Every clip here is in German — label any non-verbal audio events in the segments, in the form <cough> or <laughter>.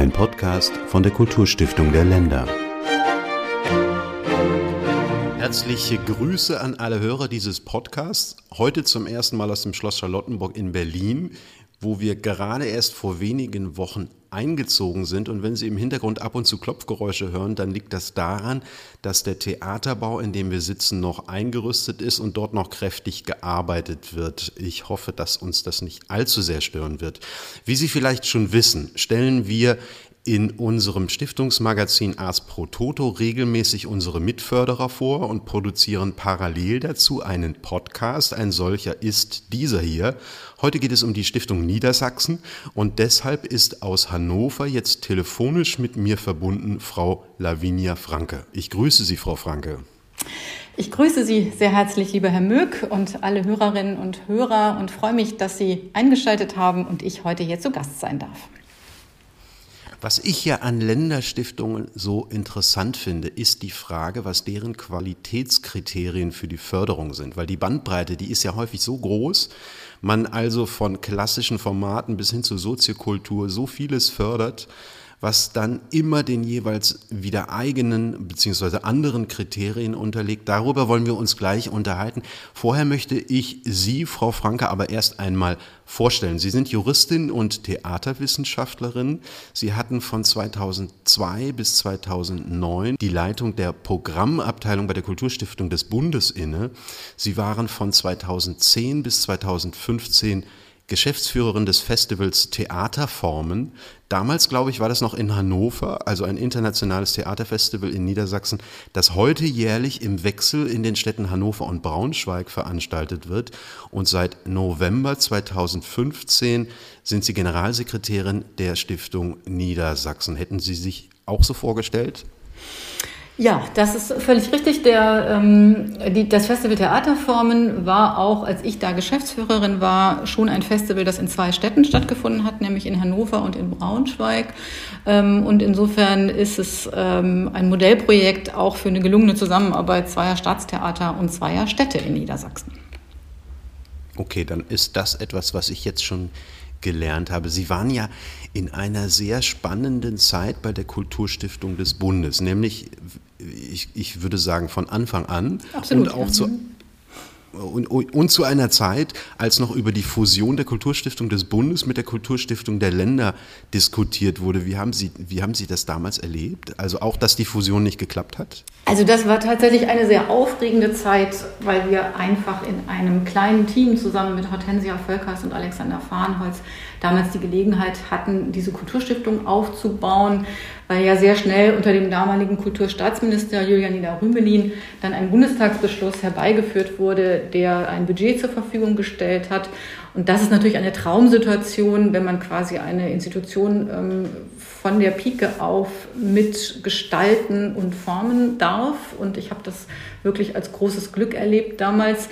Ein Podcast von der Kulturstiftung der Länder. Herzliche Grüße an alle Hörer dieses Podcasts. Heute zum ersten Mal aus dem Schloss Charlottenburg in Berlin, wo wir gerade erst vor wenigen Wochen eingezogen sind. Und wenn Sie im Hintergrund ab und zu Klopfgeräusche hören, dann liegt das daran, dass der Theaterbau, in dem wir sitzen, noch eingerüstet ist und dort noch kräftig gearbeitet wird. Ich hoffe, dass uns das nicht allzu sehr stören wird. Wie Sie vielleicht schon wissen, stellen wir in unserem Stiftungsmagazin Ars Pro Toto regelmäßig unsere Mitförderer vor und produzieren parallel dazu einen Podcast. Ein solcher ist dieser hier. Heute geht es um die Stiftung Niedersachsen und deshalb ist aus Hannover jetzt telefonisch mit mir verbunden Frau Lavinia Franke. Ich grüße Sie, Frau Franke. Ich grüße Sie sehr herzlich, lieber Herr Möck und alle Hörerinnen und Hörer und freue mich, dass Sie eingeschaltet haben und ich heute hier zu Gast sein darf. Was ich ja an Länderstiftungen so interessant finde, ist die Frage, was deren Qualitätskriterien für die Förderung sind. Weil die Bandbreite, die ist ja häufig so groß, man also von klassischen Formaten bis hin zu Soziokultur so vieles fördert, was dann immer den jeweils wieder eigenen beziehungsweise anderen Kriterien unterliegt. Darüber wollen wir uns gleich unterhalten. Vorher möchte ich Sie, Frau Franke, aber erst einmal vorstellen. Sie sind Juristin und Theaterwissenschaftlerin. Sie hatten von 2002 bis 2009 die Leitung der Programmabteilung bei der Kulturstiftung des Bundes inne. Sie waren von 2010 bis 2015 Geschäftsführerin des Festivals Theaterformen. Damals, glaube ich, war das noch in Hannover, also ein internationales Theaterfestival in Niedersachsen, das heute jährlich im Wechsel in den Städten Hannover und Braunschweig veranstaltet wird. Und seit November 2015 sind Sie Generalsekretärin der Stiftung Niedersachsen. Hätten Sie sich auch so vorgestellt? Ja, das ist völlig richtig. Der, ähm, die, das Festival Theaterformen war auch, als ich da Geschäftsführerin war, schon ein Festival, das in zwei Städten stattgefunden hat, nämlich in Hannover und in Braunschweig. Ähm, und insofern ist es ähm, ein Modellprojekt auch für eine gelungene Zusammenarbeit zweier Staatstheater und zweier Städte in Niedersachsen. Okay, dann ist das etwas, was ich jetzt schon gelernt habe. Sie waren ja in einer sehr spannenden Zeit bei der Kulturstiftung des Bundes, nämlich ich, ich würde sagen, von Anfang an Absolut, und auch ja. zu, mhm. und, und, zu einer Zeit, als noch über die Fusion der Kulturstiftung des Bundes mit der Kulturstiftung der Länder diskutiert wurde. Wie haben Sie, wie haben Sie das damals erlebt? Also auch, dass die Fusion nicht geklappt hat? Also das war tatsächlich eine sehr aufregende Zeit, weil wir einfach in einem kleinen Team zusammen mit Hortensia Völkers und Alexander Farnholz damals die Gelegenheit hatten, diese Kulturstiftung aufzubauen, weil ja sehr schnell unter dem damaligen Kulturstaatsminister Julian Nieder-Rümelin dann ein Bundestagsbeschluss herbeigeführt wurde, der ein Budget zur Verfügung gestellt hat. Und das ist natürlich eine Traumsituation, wenn man quasi eine Institution ähm, von der Pike auf mitgestalten und formen darf. Und ich habe das wirklich als großes Glück erlebt damals.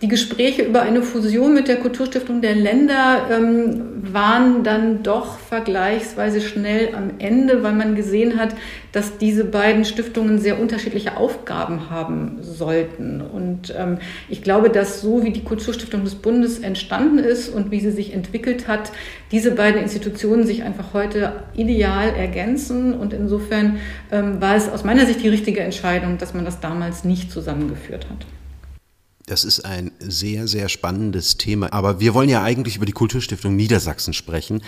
Die Gespräche über eine Fusion mit der Kulturstiftung der Länder ähm, waren dann doch vergleichsweise schnell am Ende, weil man gesehen hat, dass diese beiden Stiftungen sehr unterschiedliche Aufgaben haben sollten. Und ähm, ich glaube, dass so wie die Kulturstiftung des Bundes entstanden ist und wie sie sich entwickelt hat, diese beiden Institutionen sich einfach heute ideal ergänzen. Und insofern ähm, war es aus meiner Sicht die richtige Entscheidung, dass man das damals nicht zusammengeführt hat. Das ist ein sehr, sehr spannendes Thema. Aber wir wollen ja eigentlich über die Kulturstiftung Niedersachsen sprechen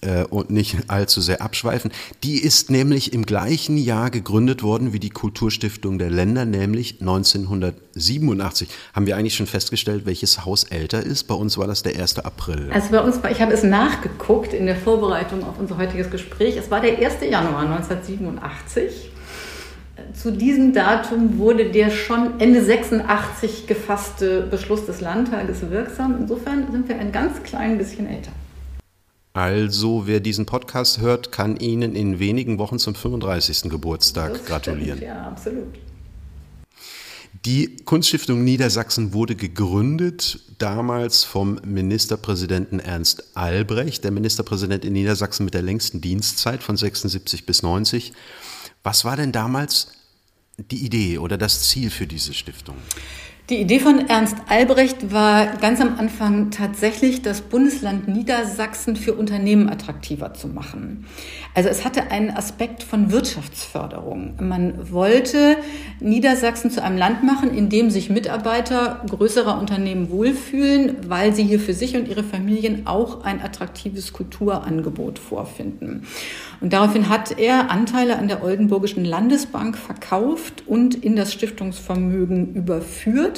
äh, und nicht allzu sehr abschweifen. Die ist nämlich im gleichen Jahr gegründet worden wie die Kulturstiftung der Länder, nämlich 1987. Haben wir eigentlich schon festgestellt, welches Haus älter ist? Bei uns war das der 1. April. Also bei uns, ich habe es nachgeguckt in der Vorbereitung auf unser heutiges Gespräch. Es war der 1. Januar 1987 zu diesem Datum wurde der schon Ende 86 gefasste Beschluss des Landtages wirksam. Insofern sind wir ein ganz klein bisschen älter. Also, wer diesen Podcast hört, kann Ihnen in wenigen Wochen zum 35. Geburtstag das gratulieren. Stimmt, ja, absolut. Die Kunststiftung Niedersachsen wurde gegründet damals vom Ministerpräsidenten Ernst Albrecht, der Ministerpräsident in Niedersachsen mit der längsten Dienstzeit von 76 bis 90. Was war denn damals die Idee oder das Ziel für diese Stiftung? Die Idee von Ernst Albrecht war ganz am Anfang tatsächlich, das Bundesland Niedersachsen für Unternehmen attraktiver zu machen. Also es hatte einen Aspekt von Wirtschaftsförderung. Man wollte Niedersachsen zu einem Land machen, in dem sich Mitarbeiter größerer Unternehmen wohlfühlen, weil sie hier für sich und ihre Familien auch ein attraktives Kulturangebot vorfinden. Und daraufhin hat er Anteile an der Oldenburgischen Landesbank verkauft und in das Stiftungsvermögen überführt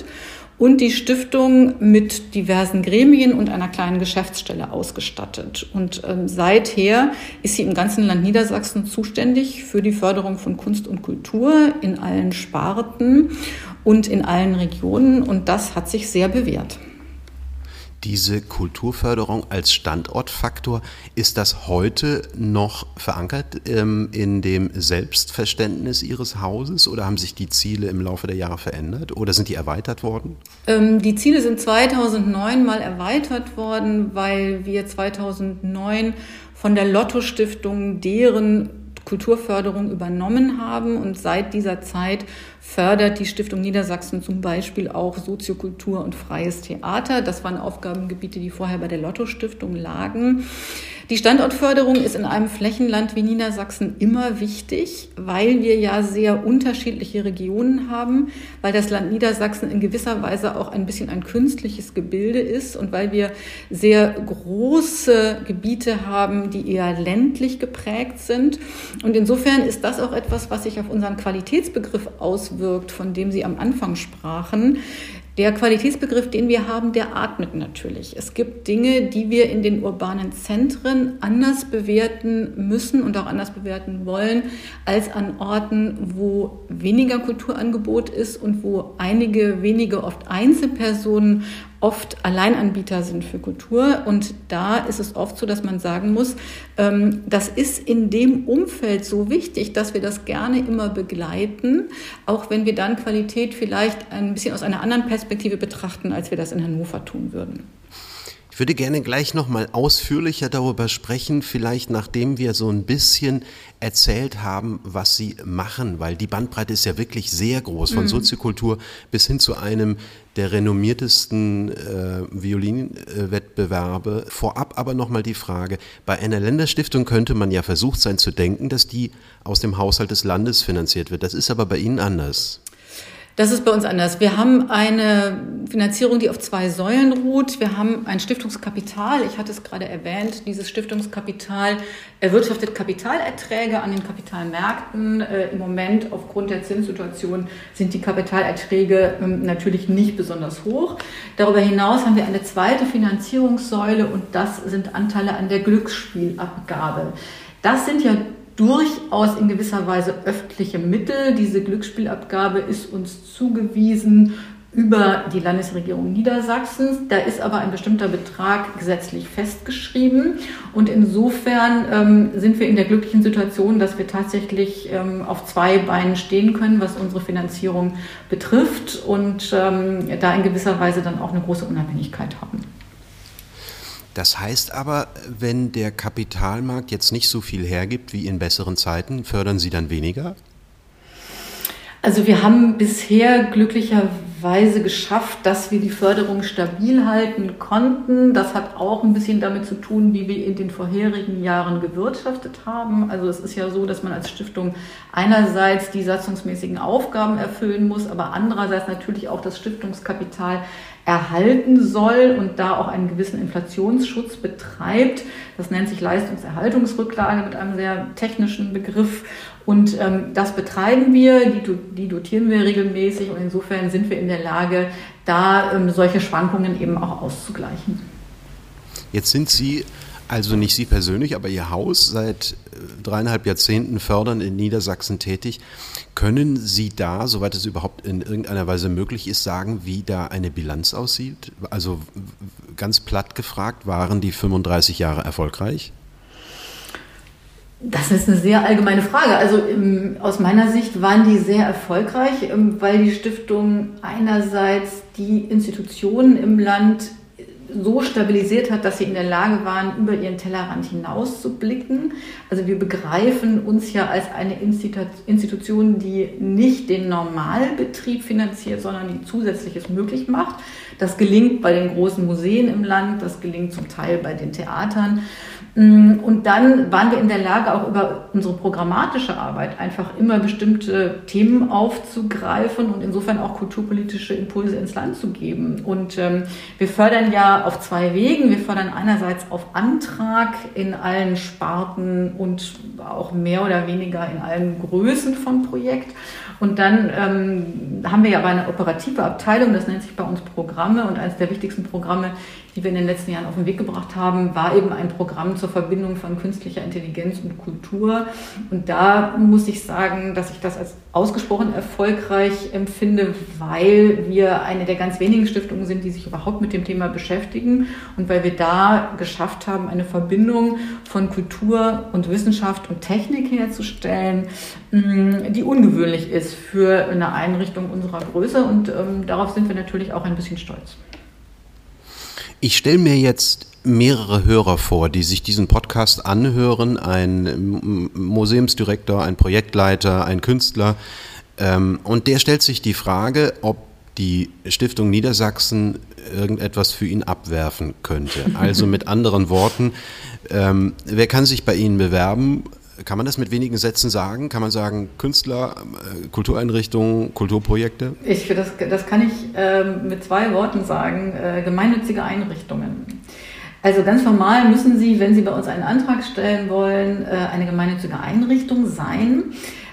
und die Stiftung mit diversen Gremien und einer kleinen Geschäftsstelle ausgestattet. Und ähm, seither ist sie im ganzen Land Niedersachsen zuständig für die Förderung von Kunst und Kultur in allen Sparten und in allen Regionen. Und das hat sich sehr bewährt diese Kulturförderung als Standortfaktor, ist das heute noch verankert ähm, in dem Selbstverständnis Ihres Hauses oder haben sich die Ziele im Laufe der Jahre verändert oder sind die erweitert worden? Ähm, die Ziele sind 2009 mal erweitert worden, weil wir 2009 von der Lotto Stiftung deren Kulturförderung übernommen haben und seit dieser Zeit fördert die Stiftung Niedersachsen zum Beispiel auch Soziokultur und freies Theater. Das waren Aufgabengebiete, die vorher bei der Lotto Stiftung lagen. Die Standortförderung ist in einem Flächenland wie Niedersachsen immer wichtig, weil wir ja sehr unterschiedliche Regionen haben, weil das Land Niedersachsen in gewisser Weise auch ein bisschen ein künstliches Gebilde ist und weil wir sehr große Gebiete haben, die eher ländlich geprägt sind. Und insofern ist das auch etwas, was sich auf unseren Qualitätsbegriff auswirkt, von dem Sie am Anfang sprachen. Der Qualitätsbegriff, den wir haben, der atmet natürlich. Es gibt Dinge, die wir in den urbanen Zentren anders bewerten müssen und auch anders bewerten wollen, als an Orten, wo weniger Kulturangebot ist und wo einige wenige, oft Einzelpersonen oft Alleinanbieter sind für Kultur. Und da ist es oft so, dass man sagen muss, ähm, das ist in dem Umfeld so wichtig, dass wir das gerne immer begleiten, auch wenn wir dann Qualität vielleicht ein bisschen aus einer anderen Perspektive betrachten, als wir das in Hannover tun würden. Ich würde gerne gleich noch mal ausführlicher darüber sprechen, vielleicht nachdem wir so ein bisschen erzählt haben, was Sie machen, weil die Bandbreite ist ja wirklich sehr groß, von mhm. Soziokultur bis hin zu einem der renommiertesten äh, Violinwettbewerbe. Vorab aber nochmal die Frage, bei einer Länderstiftung könnte man ja versucht sein zu denken, dass die aus dem Haushalt des Landes finanziert wird. Das ist aber bei Ihnen anders. Das ist bei uns anders. Wir haben eine Finanzierung, die auf zwei Säulen ruht. Wir haben ein Stiftungskapital. Ich hatte es gerade erwähnt. Dieses Stiftungskapital erwirtschaftet Kapitalerträge an den Kapitalmärkten. Äh, Im Moment aufgrund der Zinssituation sind die Kapitalerträge ähm, natürlich nicht besonders hoch. Darüber hinaus haben wir eine zweite Finanzierungssäule und das sind Anteile an der Glücksspielabgabe. Das sind ja durchaus in gewisser Weise öffentliche Mittel. Diese Glücksspielabgabe ist uns zugewiesen über die Landesregierung Niedersachsens. Da ist aber ein bestimmter Betrag gesetzlich festgeschrieben. Und insofern ähm, sind wir in der glücklichen Situation, dass wir tatsächlich ähm, auf zwei Beinen stehen können, was unsere Finanzierung betrifft und ähm, da in gewisser Weise dann auch eine große Unabhängigkeit haben. Das heißt aber, wenn der Kapitalmarkt jetzt nicht so viel hergibt wie in besseren Zeiten, fördern Sie dann weniger? Also wir haben bisher glücklicherweise geschafft, dass wir die Förderung stabil halten konnten. Das hat auch ein bisschen damit zu tun, wie wir in den vorherigen Jahren gewirtschaftet haben. Also es ist ja so, dass man als Stiftung einerseits die satzungsmäßigen Aufgaben erfüllen muss, aber andererseits natürlich auch das Stiftungskapital erhalten soll und da auch einen gewissen Inflationsschutz betreibt. Das nennt sich Leistungserhaltungsrücklage mit einem sehr technischen Begriff. Und ähm, das betreiben wir, die, die, dotieren wir regelmäßig und insofern sind wir in der Lage, da ähm, solche Schwankungen eben auch auszugleichen. Jetzt sind Sie also nicht Sie persönlich, aber Ihr Haus seit äh, dreieinhalb Jahrzehnten fördern in Niedersachsen tätig. Können Sie da, soweit es überhaupt in irgendeiner Weise möglich ist, sagen, wie da eine Bilanz aussieht? Also ganz platt gefragt, waren die 35 Jahre erfolgreich? Das ist eine sehr allgemeine Frage. Also im, aus meiner Sicht waren die sehr erfolgreich, ähm, weil die Stiftung einerseits die Institutionen im Land so stabilisiert hat, dass sie in der Lage waren, über ihren Tellerrand hinaus zu blicken. Also wir begreifen uns ja als eine Institution, die nicht den Normalbetrieb finanziert, sondern die zusätzliches möglich macht. Das gelingt bei den großen Museen im Land, das gelingt zum Teil bei den Theatern. Mm, und dann waren wir in der Lage, auch über unsere programmatische Arbeit einfach immer bestimmte Themen aufzugreifen und insofern auch kulturpolitische Impulse ins Land zu geben. Und ähm, wir fördern ja auf zwei Wegen. Wir fördern einerseits auf Antrag in allen Sparten und auch mehr oder weniger in allen Größen vom Projekt. Und dann ähm, haben wir ja aber eine operative Abteilung, das nennt sich bei uns Programme. Und eines der wichtigsten Programme, die wir in den letzten Jahren auf den Weg gebracht haben, war eben ein Programm zur Verbindung von künstlicher Intelligenz und Kultur. Und da muss ich sagen, dass ich das als ausgesprochen erfolgreich empfinde, weil wir eine der ganz wenigen Stiftungen sind, die sich überhaupt mit dem Thema beschäftigen und weil wir da geschafft haben, eine Verbindung von Kultur und Wissenschaft und Technik herzustellen, mm, die ungewöhnlich ist für eine Einrichtung unserer Größe und ähm, darauf sind wir natürlich auch ein bisschen stolz. Ich stelle mir jetzt mehrere Hörer vor, die sich diesen Podcast anhören, ein Museumsdirektor, ein Projektleiter, ein Künstler. Ähm, und der stellt sich die Frage, ob die Stiftung Niedersachsen irgendetwas für ihn abwerfen könnte. Also mit anderen Worten, ähm, wer kann sich bei Ihnen bewerben? Kann man das mit wenigen Sätzen sagen? Kann man sagen, Künstler, äh, Kultureinrichtungen, Kulturprojekte? Ich, das, das kann ich äh, mit zwei Worten sagen, äh, gemeinnützige Einrichtungen. Also ganz formal müssen Sie, wenn Sie bei uns einen Antrag stellen wollen, äh, eine gemeinnützige Einrichtung sein.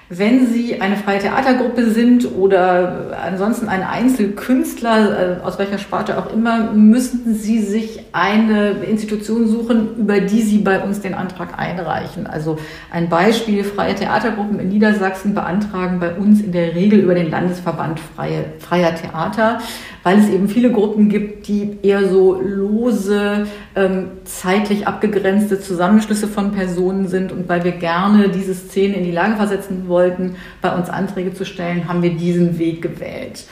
Wenn Sie eine freie Theatergruppe sind oder ansonsten ein Einzelkünstler, äh, aus welcher Sparte auch immer, müssen Sie sich eine Institution suchen, über die Sie bei uns den Antrag einreichen. Also ein Beispiel, freie Theatergruppen in Niedersachsen beantragen bei uns in der Regel über den Landesverband freie, freier Theater weil es eben viele Gruppen gibt, die eher so lose, ähm, zeitlich abgegrenzte Zusammenschlüsse von Personen sind. Und weil wir gerne diese Szene in die Lage versetzen wollten, bei uns Anträge zu stellen, haben wir diesen Weg gewählt.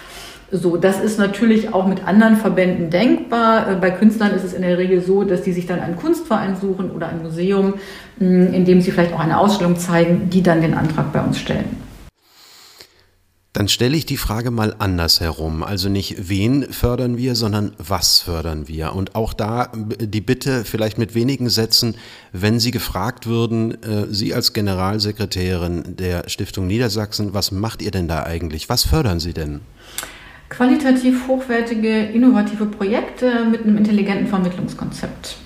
So, das ist natürlich auch mit anderen Verbänden denkbar. Äh, bei Künstlern ist es in der Regel so, dass die sich dann einen Kunstverein suchen oder ein Museum, in dem sie vielleicht auch eine Ausstellung zeigen, die dann den Antrag bei uns stellen. Dann stelle ich die Frage mal anders herum. Also nicht wen fördern wir, sondern was fördern wir. Und auch da die Bitte vielleicht mit wenigen Sätzen, wenn Sie gefragt würden, äh, Sie als Generalsekretärin der Stiftung Niedersachsen, was macht ihr denn da eigentlich? Was fördern Sie denn? Qualitativ hochwertige, innovative Projekte mit einem intelligenten Vermittlungskonzept.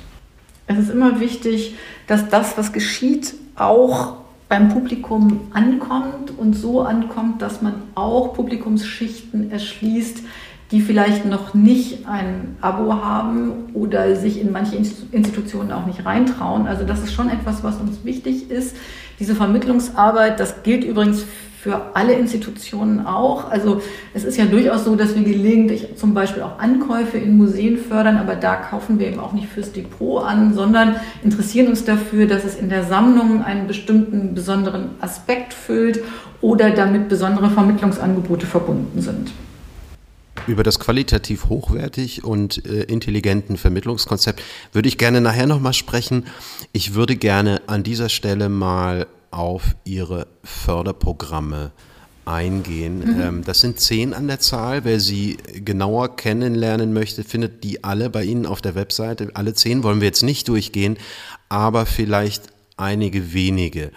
Es ist immer wichtig, dass das, was geschieht, auch beim Publikum ankommt und so ankommt, dass man auch Publikumsschichten erschließt, die vielleicht noch nicht ein Abo haben oder sich in manche Institutionen auch nicht reintrauen. Also das ist schon etwas, was uns wichtig ist. Diese Vermittlungsarbeit, das gilt übrigens für alle Institutionen auch. Also es ist ja durchaus so, dass wir gelegentlich zum Beispiel auch Ankäufe in Museen fördern, aber da kaufen wir eben auch nicht fürs Depot an, sondern interessieren uns dafür, dass es in der Sammlung einen bestimmten besonderen Aspekt füllt oder damit besondere Vermittlungsangebote verbunden sind. Über das qualitativ hochwertig und äh, intelligenten Vermittlungskonzept würde ich gerne nachher nochmal sprechen. Ich würde gerne an dieser Stelle mal auf Ihre Förderprogramme eingehen. Mhm. Ähm, das sind zehn an der Zahl. Wer sie genauer kennenlernen möchte, findet die alle bei Ihnen auf der Webseite. Alle zehn wollen wir jetzt nicht durchgehen, aber vielleicht einige wenige.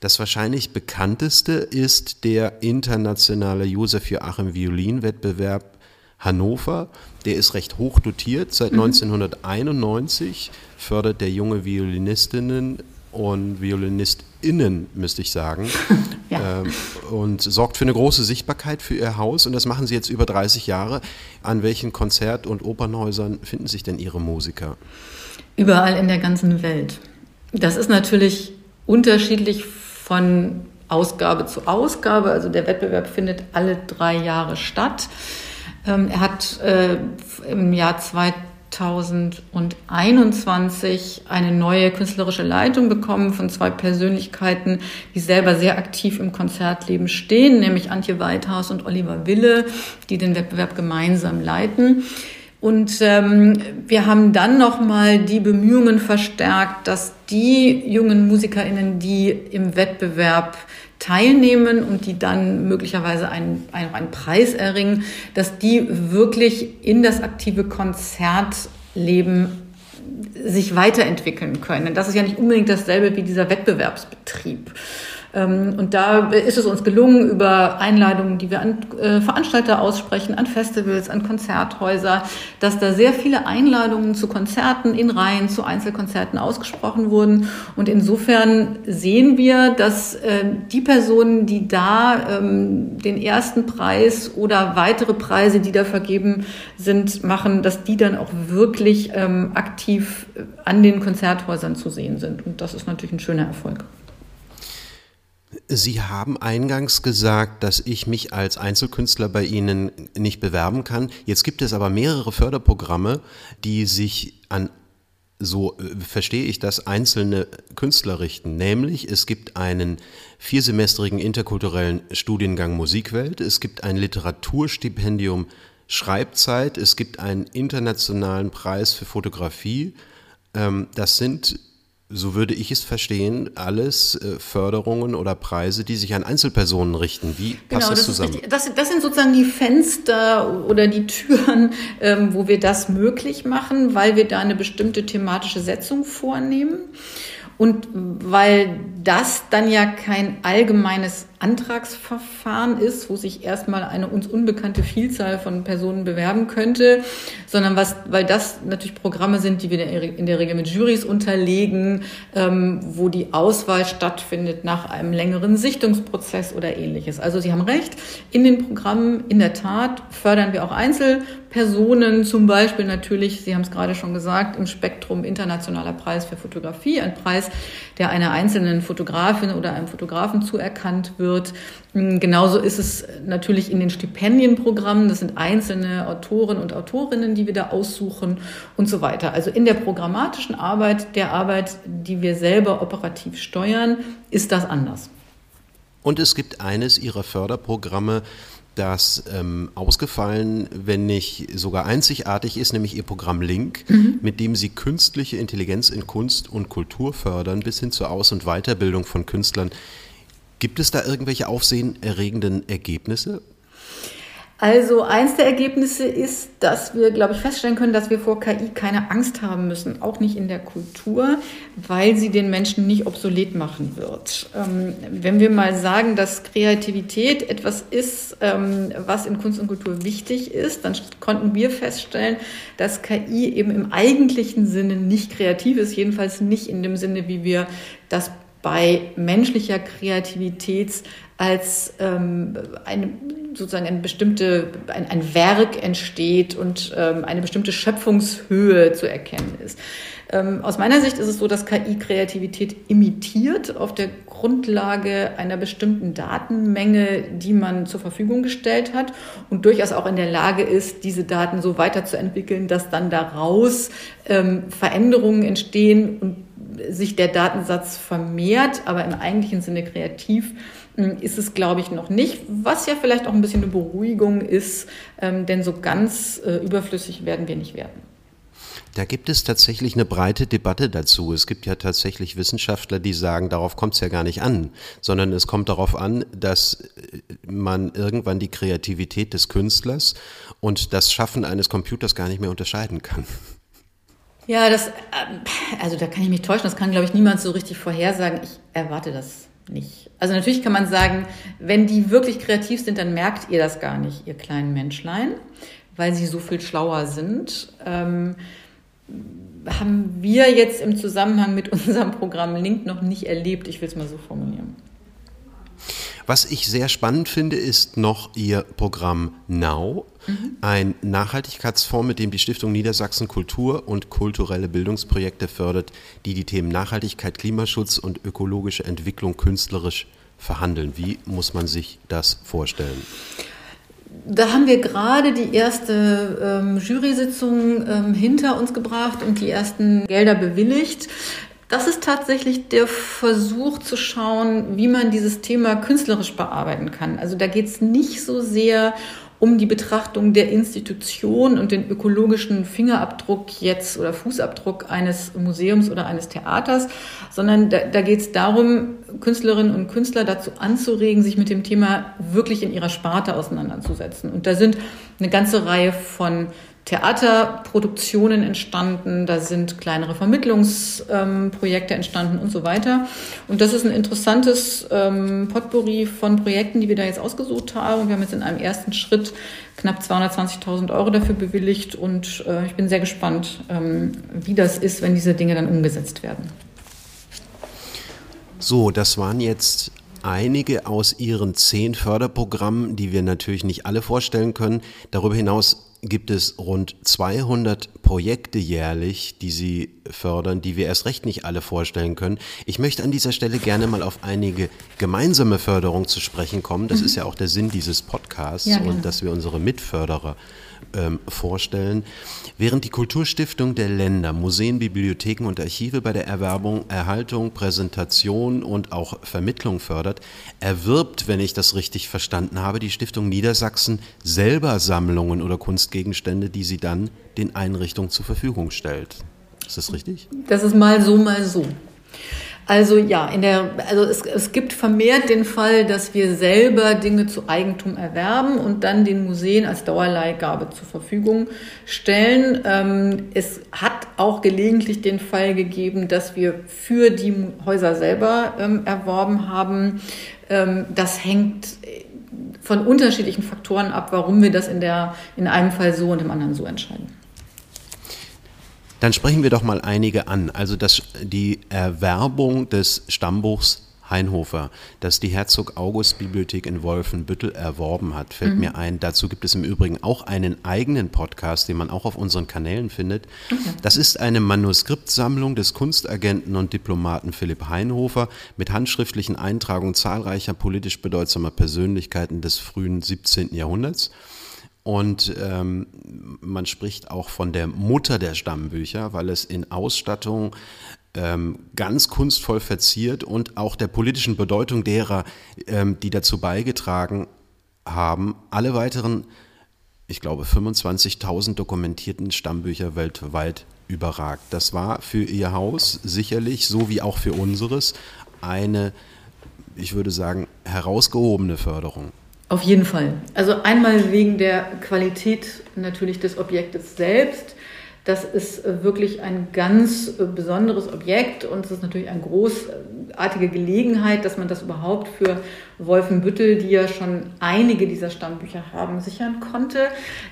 Das wahrscheinlich bekannteste ist der internationale Josef Joachim Violinwettbewerb Hannover. Der ist recht hoch dotiert. Seit mhm. 1991 fördert der junge Violinistinnen und ViolinistInnen, müsste ich sagen. <laughs> ja. ähm, und sorgt für eine große Sichtbarkeit für ihr Haus. Und das machen sie jetzt über 30 Jahre. An welchen Konzert- und Opernhäusern finden sich denn ihre Musiker? Überall in der ganzen Welt. Das ist natürlich unterschiedlich von Ausgabe zu Ausgabe. Also der Wettbewerb findet alle drei Jahre statt. Ähm, er hat äh, im Jahr 2000 2021 eine neue künstlerische Leitung bekommen von zwei Persönlichkeiten, die selber sehr aktiv im Konzertleben stehen, nämlich Antje Weithaus und Oliver Wille, die den Wettbewerb gemeinsam leiten. Und ähm, wir haben dann nochmal die Bemühungen verstärkt, dass die jungen MusikerInnen, die im Wettbewerb teilnehmen und die dann möglicherweise einen, einen, Preis erringen, dass die wirklich in das aktive Konzertleben sich weiterentwickeln können. Das ist ja nicht unbedingt dasselbe wie dieser Wettbewerbsbetrieb. Ähm, und da ist es uns gelungen, über Einladungen, die wir an äh, Veranstalter aussprechen, an Festivals, an Konzerthäuser, dass da sehr viele Einladungen zu Konzerten in Reihen, zu Einzelkonzerten ausgesprochen wurden. Und insofern sehen wir, dass äh, die Personen, die da ähm, den ersten Preis oder weitere Preise, die da vergeben sind, machen, dass die dann auch wirklich ähm, aktiv an den Konzerthäusern zu sehen sind. Und das ist natürlich ein schöner Erfolg. Sie haben eingangs gesagt, dass ich mich als Einzelkünstler bei Ihnen nicht bewerben kann. Jetzt gibt es aber mehrere Förderprogramme, die sich an so äh, verstehe ich das, einzelne Künstler richten. Nämlich es gibt einen viersemestrigen interkulturellen Studiengang Musikwelt, es gibt ein Literaturstipendium Schreibzeit, es gibt einen internationalen Preis für Fotografie. Ähm, das sind so würde ich es verstehen, alles äh, Förderungen oder Preise, die sich an Einzelpersonen richten. Wie passt genau, das, das zusammen? Das, das, sind sozusagen die Fenster oder die Türen, ähm, wo wir das möglich machen, weil wir da eine bestimmte thematische Setzung vornehmen. Und weil das dann ja kein allgemeines Antragsverfahren ist, wo sich erstmal eine uns unbekannte Vielzahl von Personen bewerben könnte, sondern was, weil das natürlich Programme sind, die wir in der Regel mit Jurys unterlegen, ähm, wo die Auswahl stattfindet nach einem längeren Sichtungsprozess oder ähnliches. Also Sie haben recht, in den Programmen in der Tat fördern wir auch Einzelpersonen, zum Beispiel natürlich, Sie haben es gerade schon gesagt, im Spektrum Internationaler Preis für Fotografie, ein Preis, der einer einzelnen Fotografin oder einem Fotografen zuerkannt wird wird. Hm, genauso ist es natürlich in den Stipendienprogrammen. Das sind einzelne Autoren und Autorinnen, die wir da aussuchen und so weiter. Also in der programmatischen Arbeit, der Arbeit, die wir selber operativ steuern, ist das anders. Und es gibt eines Ihrer Förderprogramme, das ähm, ausgefallen, wenn nicht sogar einzigartig ist, nämlich Ihr Programm Link, mhm. mit dem Sie künstliche Intelligenz in Kunst und Kultur fördern, bis hin zur Aus- und Weiterbildung von Künstlern Gibt es da irgendwelche aufsehenerregenden Ergebnisse? Also eins der Ergebnisse ist, dass wir, glaube ich, feststellen können, dass wir vor KI keine Angst haben müssen, auch nicht in der Kultur, weil sie den Menschen nicht obsolet machen wird. Ähm, wenn wir mal sagen, dass Kreativität etwas ist, ähm, was in Kunst und Kultur wichtig ist, dann konnten wir feststellen, dass KI eben im eigentlichen Sinne nicht kreativ ist, jedenfalls nicht in dem Sinne, wie wir das bei menschlicher Kreativität als ähm, eine sozusagen ein bestimmte ein, ein Werk entsteht und ähm, eine bestimmte Schöpfungshöhe zu erkennen ist. Ähm, aus meiner Sicht ist es so, dass KI Kreativität imitiert auf der Grundlage einer bestimmten Datenmenge, die man zur Verfügung gestellt hat und durchaus auch in der Lage ist, diese Daten so weiterzuentwickeln, dass dann daraus ähm, Veränderungen entstehen und sich der Datensatz vermehrt, aber im eigentlichen Sinne kreativ hm, ist es, glaube ich, noch nicht, was ja vielleicht auch ein bisschen eine Beruhigung ist, ähm, denn so ganz äh, überflüssig werden wir nicht werden. Da gibt es tatsächlich eine breite Debatte dazu. Es gibt ja tatsächlich Wissenschaftler, die sagen, darauf kommt es ja gar nicht an, sondern es kommt darauf an, dass äh, man irgendwann die Kreativität des Künstlers und das Schaffen eines Computers gar nicht mehr unterscheiden kann. Ja, das, ähm, also da kann ich mich täuschen, das kann, glaube ich, niemand so richtig vorhersagen. Ich erwarte das nicht. Also natürlich kann man sagen, wenn die wirklich kreativ sind, dann merkt ihr das gar nicht, ihr kleinen Menschlein, weil sie so viel schlauer sind. Ähm, haben wir jetzt im Zusammenhang mit <laughs> unserem Programm Link noch nicht erlebt, ich will es mal so formulieren. Was ich sehr spannend finde, ist noch Ihr Programm Now, mhm. ein Nachhaltigkeitsfonds, mit dem die Stiftung Niedersachsen Kultur und kulturelle Bildungsprojekte fördert, die die Themen Nachhaltigkeit, Klimaschutz und ökologische Entwicklung künstlerisch verhandeln. Wie muss man sich das vorstellen? Da haben wir gerade die erste ähm, Jury-Sitzung ähm, hinter uns gebracht und die ersten Gelder bewilligt. Das ist tatsächlich der Versuch zu schauen, wie man dieses Thema künstlerisch bearbeiten kann. Also da geht es nicht so sehr um die Betrachtung der Institution und den ökologischen Fingerabdruck jetzt oder Fußabdruck eines Museums oder eines Theaters, sondern da, da geht es darum, Künstlerinnen und Künstler dazu anzuregen, sich mit dem Thema wirklich in ihrer Sparte auseinanderzusetzen. Und da sind eine ganze Reihe von Theaterproduktionen entstanden, da sind kleinere Vermittlungsprojekte ähm, entstanden und so weiter. Und das ist ein interessantes ähm, Potpourri von Projekten, die wir da jetzt ausgesucht haben. Wir haben jetzt in einem ersten Schritt knapp 220.000 Euro dafür bewilligt und äh, ich bin sehr gespannt, ähm, wie das ist, wenn diese Dinge dann umgesetzt werden. So, das waren jetzt einige aus Ihren zehn Förderprogrammen, die wir natürlich nicht alle vorstellen können. Darüber hinaus gibt es rund 200 Projekte jährlich, die sie fördern, die wir erst recht nicht alle vorstellen können. Ich möchte an dieser Stelle gerne mal auf einige gemeinsame Förderungen zu sprechen kommen. Das mhm. ist ja auch der Sinn dieses Podcasts ja, und dass wir unsere Mitförderer ähm, vorstellen. Während die Kulturstiftung der Länder Museen, Bibliotheken und Archive bei der Erwerbung, Erhaltung, Präsentation und auch Vermittlung fördert, erwirbt, wenn ich das richtig verstanden habe, die Stiftung Niedersachsen selber Sammlungen oder Kunstgegenstände, die sie dann den Einrichtungen zur Verfügung stellt. Ist das richtig? Das ist mal so, mal so. Also ja, in der, also es, es gibt vermehrt den Fall, dass wir selber Dinge zu Eigentum erwerben und dann den Museen als Dauerleihgabe zur Verfügung stellen. Ähm, es hat auch gelegentlich den Fall gegeben, dass wir für die Häuser selber ähm, erworben haben. Ähm, das hängt von unterschiedlichen Faktoren ab, warum wir das in, der, in einem Fall so und im anderen so entscheiden. Dann sprechen wir doch mal einige an. Also das, die Erwerbung des Stammbuchs Heinhofer, das die Herzog August Bibliothek in Wolfenbüttel erworben hat, fällt mhm. mir ein. Dazu gibt es im Übrigen auch einen eigenen Podcast, den man auch auf unseren Kanälen findet. Okay. Das ist eine Manuskriptsammlung des Kunstagenten und Diplomaten Philipp Heinhofer mit handschriftlichen Eintragungen zahlreicher politisch bedeutsamer Persönlichkeiten des frühen 17. Jahrhunderts. Und ähm, man spricht auch von der Mutter der Stammbücher, weil es in Ausstattung ähm, ganz kunstvoll verziert und auch der politischen Bedeutung derer, ähm, die dazu beigetragen haben, alle weiteren, ich glaube, 25.000 dokumentierten Stammbücher weltweit überragt. Das war für Ihr Haus sicherlich, so wie auch für unseres, eine, ich würde sagen, herausgehobene Förderung. Auf jeden Fall. Also einmal wegen der Qualität natürlich des Objektes selbst. Das ist wirklich ein ganz besonderes Objekt und es ist natürlich eine großartige Gelegenheit, dass man das überhaupt für Wolfenbüttel, die ja schon einige dieser Stammbücher haben, sichern konnte.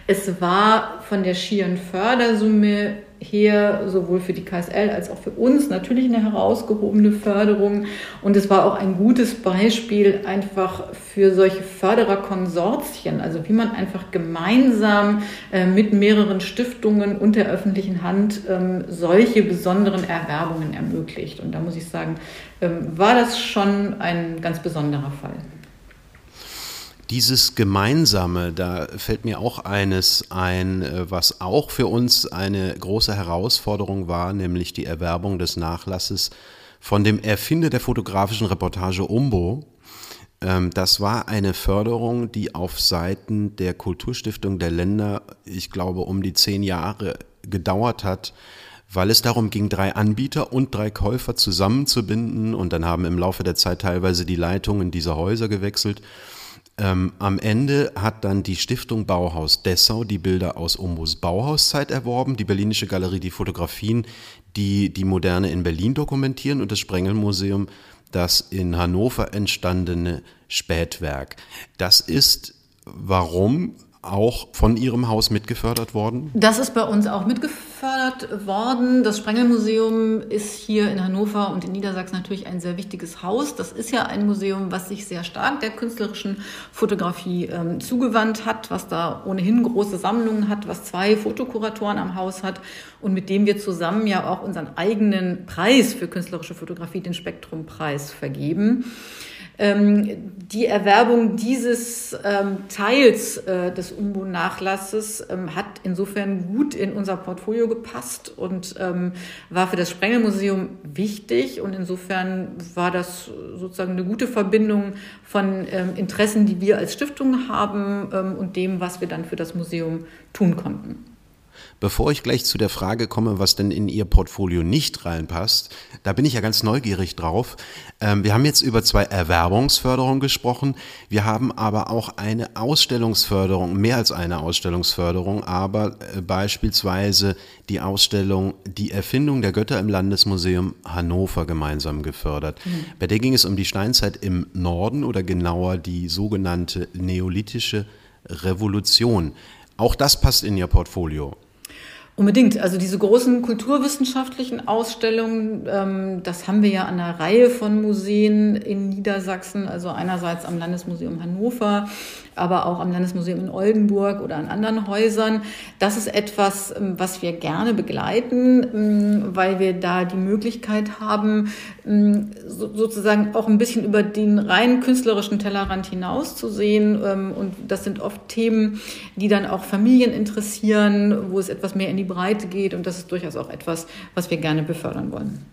Es war von der schieren Fördersumme her sowohl für die KSL als auch für uns natürlich eine herausgehobene Förderung. Und es war auch ein gutes Beispiel einfach für solche Fördererkonsortien, also wie man einfach gemeinsam äh, mit mehreren Stiftungen und der öffentlichen Hand ähm, solche besonderen Erwerbungen ermöglicht. Und da muss ich sagen, ähm, war das schon ein ganz besonderer Fall. Dieses Gemeinsame, da fällt mir auch eines ein, äh, was auch für uns eine große Herausforderung war, nämlich die Erwerbung des Nachlasses von dem Erfinder der fotografischen Reportage Umbo. Ähm, das war eine Förderung, die auf Seiten der Kulturstiftung der Länder, ich glaube, um die zehn Jahre gedauert hat, weil es darum ging, drei Anbieter und drei Käufer zusammenzubinden. Und dann haben im Laufe der Zeit teilweise die Leitungen dieser Häuser gewechselt. Ähm, am Ende hat dann die Stiftung Bauhaus Dessau die Bilder aus Ombos Bauhauszeit erworben, die Berlinische Galerie die Fotografien, die die Moderne in Berlin dokumentieren und das Sprengelmuseum das in Hannover entstandene Spätwerk. Das ist warum auch von Ihrem Haus mitgefördert worden? Das ist bei uns auch mitgefördert worden. Das Sprengelmuseum ist hier in Hannover und in Niedersachsen natürlich ein sehr wichtiges Haus. Das ist ja ein Museum, was sich sehr stark der künstlerischen Fotografie ähm, zugewandt hat, was da ohnehin große Sammlungen hat, was zwei Fotokuratoren am Haus hat und mit dem wir zusammen ja auch unseren eigenen Preis für künstlerische Fotografie, den Spektrumpreis, vergeben. Ähm, die Erwerbung dieses ähm, Teils äh, des Umbo-Nachlasses ähm, hat insofern gut in unser Portfolio gepasst und ähm, war für das Sprengelmuseum wichtig. Und insofern war das sozusagen eine gute Verbindung von ähm, Interessen, die wir als Stiftung haben ähm, und dem, was wir dann für das Museum tun konnten. Bevor ich gleich zu der Frage komme, was denn in Ihr Portfolio nicht reinpasst, da bin ich ja ganz neugierig drauf. Ähm, wir haben jetzt über zwei Erwerbungsförderungen gesprochen. Wir haben aber auch eine Ausstellungsförderung, mehr als eine Ausstellungsförderung, aber äh, beispielsweise die Ausstellung Die Erfindung der Götter im Landesmuseum Hannover gemeinsam gefördert. Mhm. Bei der ging es um die Steinzeit im Norden oder genauer die sogenannte neolithische Revolution. Auch das passt in Ihr Portfolio. Unbedingt. Also diese großen kulturwissenschaftlichen Ausstellungen, ähm, das haben wir ja an einer Reihe von Museen in Niedersachsen. Also einerseits am Landesmuseum Hannover, aber auch am Landesmuseum in Oldenburg oder an anderen Häusern. Das ist etwas, ähm, was wir gerne begleiten, ähm, weil wir da die Möglichkeit haben, sozusagen auch ein bisschen über den rein künstlerischen Tellerrand hinauszusehen. Und das sind oft Themen, die dann auch Familien interessieren, wo es etwas mehr in die Breite geht. Und das ist durchaus auch etwas, was wir gerne befördern wollen.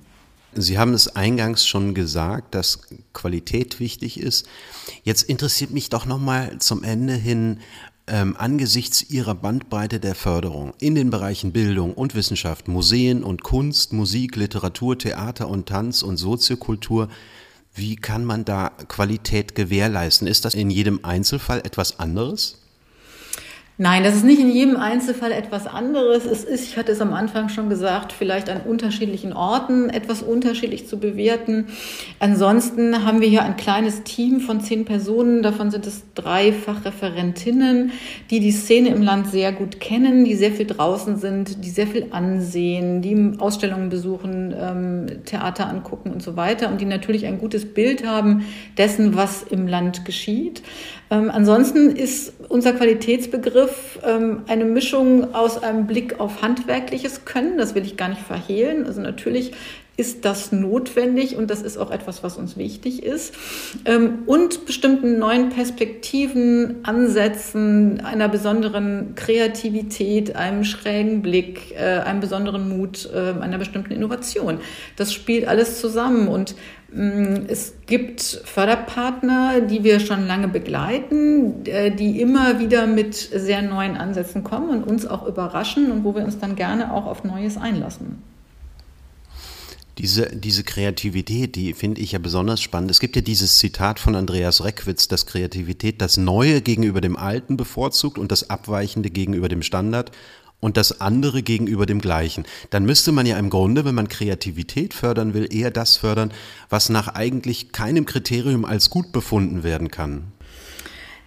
Sie haben es eingangs schon gesagt, dass Qualität wichtig ist. Jetzt interessiert mich doch noch mal zum Ende hin ähm, angesichts Ihrer Bandbreite der Förderung in den Bereichen Bildung und Wissenschaft, Museen und Kunst, Musik, Literatur, Theater und Tanz und Soziokultur, wie kann man da Qualität gewährleisten? Ist das in jedem Einzelfall etwas anderes? Nein, das ist nicht in jedem Einzelfall etwas anderes. Es ist, ich hatte es am Anfang schon gesagt, vielleicht an unterschiedlichen Orten etwas unterschiedlich zu bewerten. Ansonsten haben wir hier ein kleines Team von zehn Personen. Davon sind es drei Fachreferentinnen, die die Szene im Land sehr gut kennen, die sehr viel draußen sind, die sehr viel ansehen, die Ausstellungen besuchen, ähm, Theater angucken und so weiter und die natürlich ein gutes Bild haben dessen, was im Land geschieht. Ähm, ansonsten ist unser Qualitätsbegriff ähm, eine Mischung aus einem Blick auf handwerkliches Können, das will ich gar nicht verhehlen. Also natürlich ist das notwendig und das ist auch etwas, was uns wichtig ist. Ähm, und bestimmten neuen Perspektiven, Ansätzen, einer besonderen Kreativität, einem schrägen Blick, äh, einem besonderen Mut, äh, einer bestimmten Innovation. Das spielt alles zusammen und es gibt Förderpartner, die wir schon lange begleiten, äh, die immer wieder mit sehr neuen Ansätzen kommen und uns auch überraschen und wo wir uns dann gerne auch auf Neues einlassen. Diese, diese Kreativität, die finde ich ja besonders spannend. Es gibt ja dieses Zitat von Andreas Reckwitz, dass Kreativität das Neue gegenüber dem Alten bevorzugt und das Abweichende gegenüber dem Standard und das andere gegenüber dem Gleichen. Dann müsste man ja im Grunde, wenn man Kreativität fördern will, eher das fördern, was nach eigentlich keinem Kriterium als gut befunden werden kann.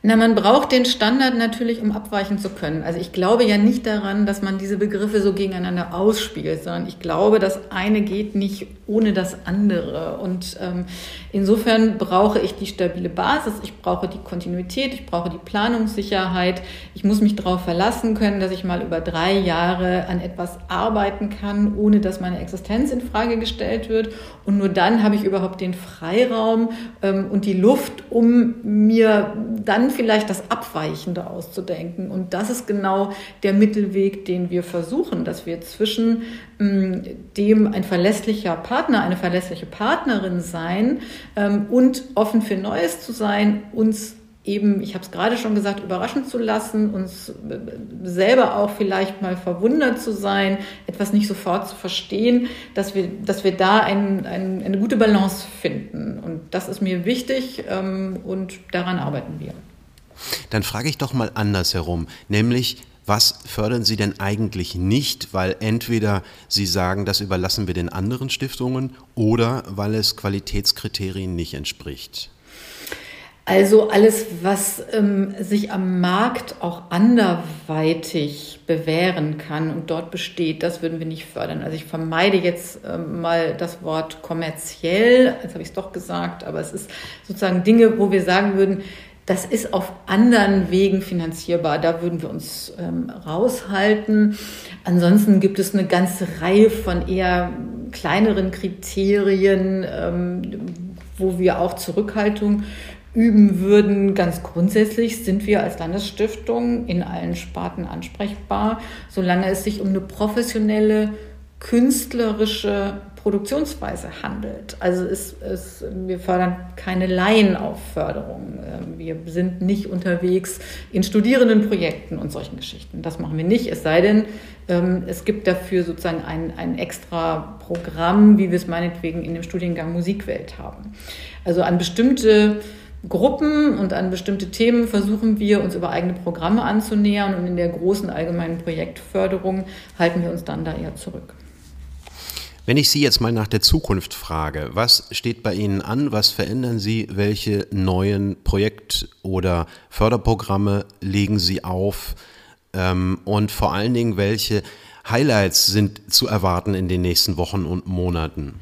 Na, man braucht den Standard natürlich, um abweichen zu können. Also ich glaube ja nicht daran, dass man diese Begriffe so gegeneinander ausspielt, sondern ich glaube, das eine geht nicht ohne das andere. Und ähm, insofern brauche ich die stabile Basis, ich brauche die Kontinuität, ich brauche die Planungssicherheit. Ich muss mich darauf verlassen können, dass ich mal über drei Jahre an etwas arbeiten kann, ohne dass meine Existenz in Frage gestellt wird. Und nur dann habe ich überhaupt den Freiraum ähm, und die Luft, um mir dann vielleicht das Abweichende auszudenken. Und das ist genau der Mittelweg, den wir versuchen, dass wir zwischen ähm, dem ein verlässlicher Partner, eine verlässliche Partnerin sein ähm, und offen für Neues zu sein, uns eben, ich habe es gerade schon gesagt, überraschen zu lassen, uns äh, selber auch vielleicht mal verwundert zu sein, etwas nicht sofort zu verstehen, dass wir, dass wir da ein, ein, eine gute Balance finden. Und das ist mir wichtig ähm, und daran arbeiten wir. Dann frage ich doch mal andersherum, nämlich was fördern Sie denn eigentlich nicht, weil entweder Sie sagen, das überlassen wir den anderen Stiftungen oder weil es Qualitätskriterien nicht entspricht? Also alles, was ähm, sich am Markt auch anderweitig bewähren kann und dort besteht, das würden wir nicht fördern. Also ich vermeide jetzt ähm, mal das Wort kommerziell, jetzt habe ich es doch gesagt, aber es ist sozusagen Dinge, wo wir sagen würden, das ist auf anderen Wegen finanzierbar. Da würden wir uns ähm, raushalten. Ansonsten gibt es eine ganze Reihe von eher kleineren Kriterien, ähm, wo wir auch Zurückhaltung üben würden. Ganz grundsätzlich sind wir als Landesstiftung in allen Sparten ansprechbar, solange es sich um eine professionelle, künstlerische Produktionsweise handelt. Also es, es, wir fördern keine Laien auf Förderung. Ähm, wir sind nicht unterwegs in Studierendenprojekten und solchen Geschichten. Das machen wir nicht, es sei denn, ähm, es gibt dafür sozusagen ein, ein extra Programm, wie wir es meinetwegen in dem Studiengang Musikwelt haben. Also an bestimmte Gruppen und an bestimmte Themen versuchen wir uns über eigene Programme anzunähern und in der großen allgemeinen Projektförderung halten wir uns dann da eher zurück. Wenn ich Sie jetzt mal nach der Zukunft frage, was steht bei Ihnen an, was verändern Sie, welche neuen Projekt- oder Förderprogramme legen Sie auf ähm, und vor allen Dingen, welche Highlights sind zu erwarten in den nächsten Wochen und Monaten?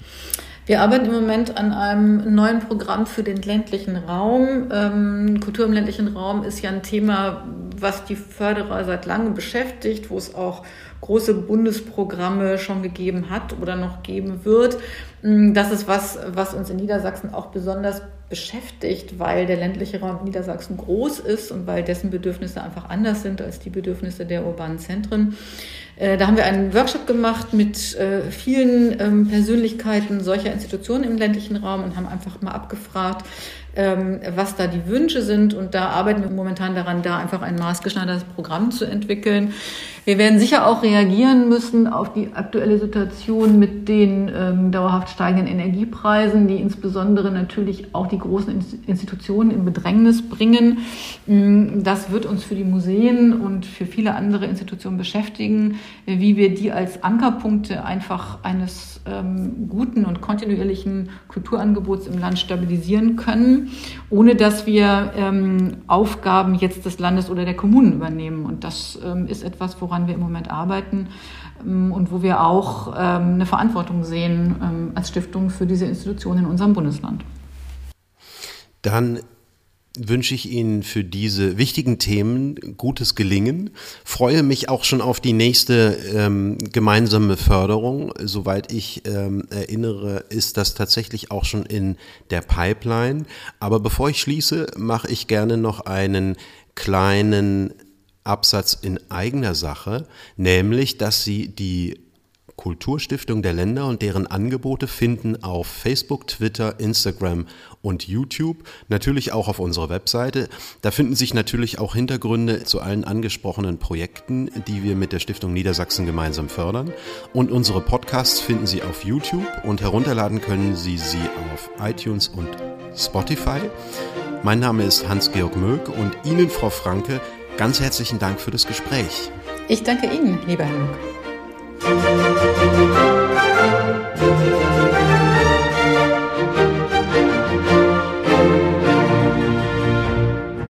Wir arbeiten im Moment an einem neuen Programm für den ländlichen Raum. Ähm, Kultur im ländlichen Raum ist ja ein Thema, was die Förderer seit langem beschäftigt, wo es auch große Bundesprogramme schon gegeben hat oder noch geben wird. Mm, das ist was, was uns in Niedersachsen auch besonders beschäftigt, weil der ländliche Raum Niedersachsen groß ist und weil dessen Bedürfnisse einfach anders sind als die Bedürfnisse der urbanen Zentren. Äh, da haben wir einen Workshop gemacht mit äh, vielen ähm, Persönlichkeiten solcher Institutionen im ländlichen Raum und haben einfach mal abgefragt, ähm, was da die Wünsche sind. Und da arbeiten wir momentan daran, da einfach ein maßgeschneidertes Programm zu entwickeln. Wir werden sicher auch reagieren müssen auf die aktuelle Situation mit den ähm, dauerhaft steigenden Energiepreisen, die insbesondere natürlich auch die großen Institutionen in Bedrängnis bringen. Mm, das wird uns für die Museen und für viele andere Institutionen beschäftigen, wie wir die als Ankerpunkte einfach eines ähm, guten und kontinuierlichen Kulturangebots im Land stabilisieren können, ohne dass wir ähm, Aufgaben jetzt des Landes oder der Kommunen übernehmen. Und das ähm, ist etwas, woran wir im Moment arbeiten ähm, und wo wir auch ähm, eine Verantwortung sehen ähm, als Stiftung für diese Institutionen in unserem Bundesland. Dann wünsche ich Ihnen für diese wichtigen Themen gutes Gelingen. Freue mich auch schon auf die nächste ähm, gemeinsame Förderung. Soweit ich ähm, erinnere, ist das tatsächlich auch schon in der Pipeline. Aber bevor ich schließe, mache ich gerne noch einen kleinen Absatz in eigener Sache, nämlich, dass Sie die Kulturstiftung der Länder und deren Angebote finden auf Facebook, Twitter, Instagram und YouTube, natürlich auch auf unserer Webseite. Da finden sich natürlich auch Hintergründe zu allen angesprochenen Projekten, die wir mit der Stiftung Niedersachsen gemeinsam fördern. Und unsere Podcasts finden Sie auf YouTube und herunterladen können Sie sie auf iTunes und Spotify. Mein Name ist Hans-Georg Möck und Ihnen, Frau Franke, Ganz herzlichen Dank für das Gespräch. Ich danke Ihnen, lieber Herr Luck.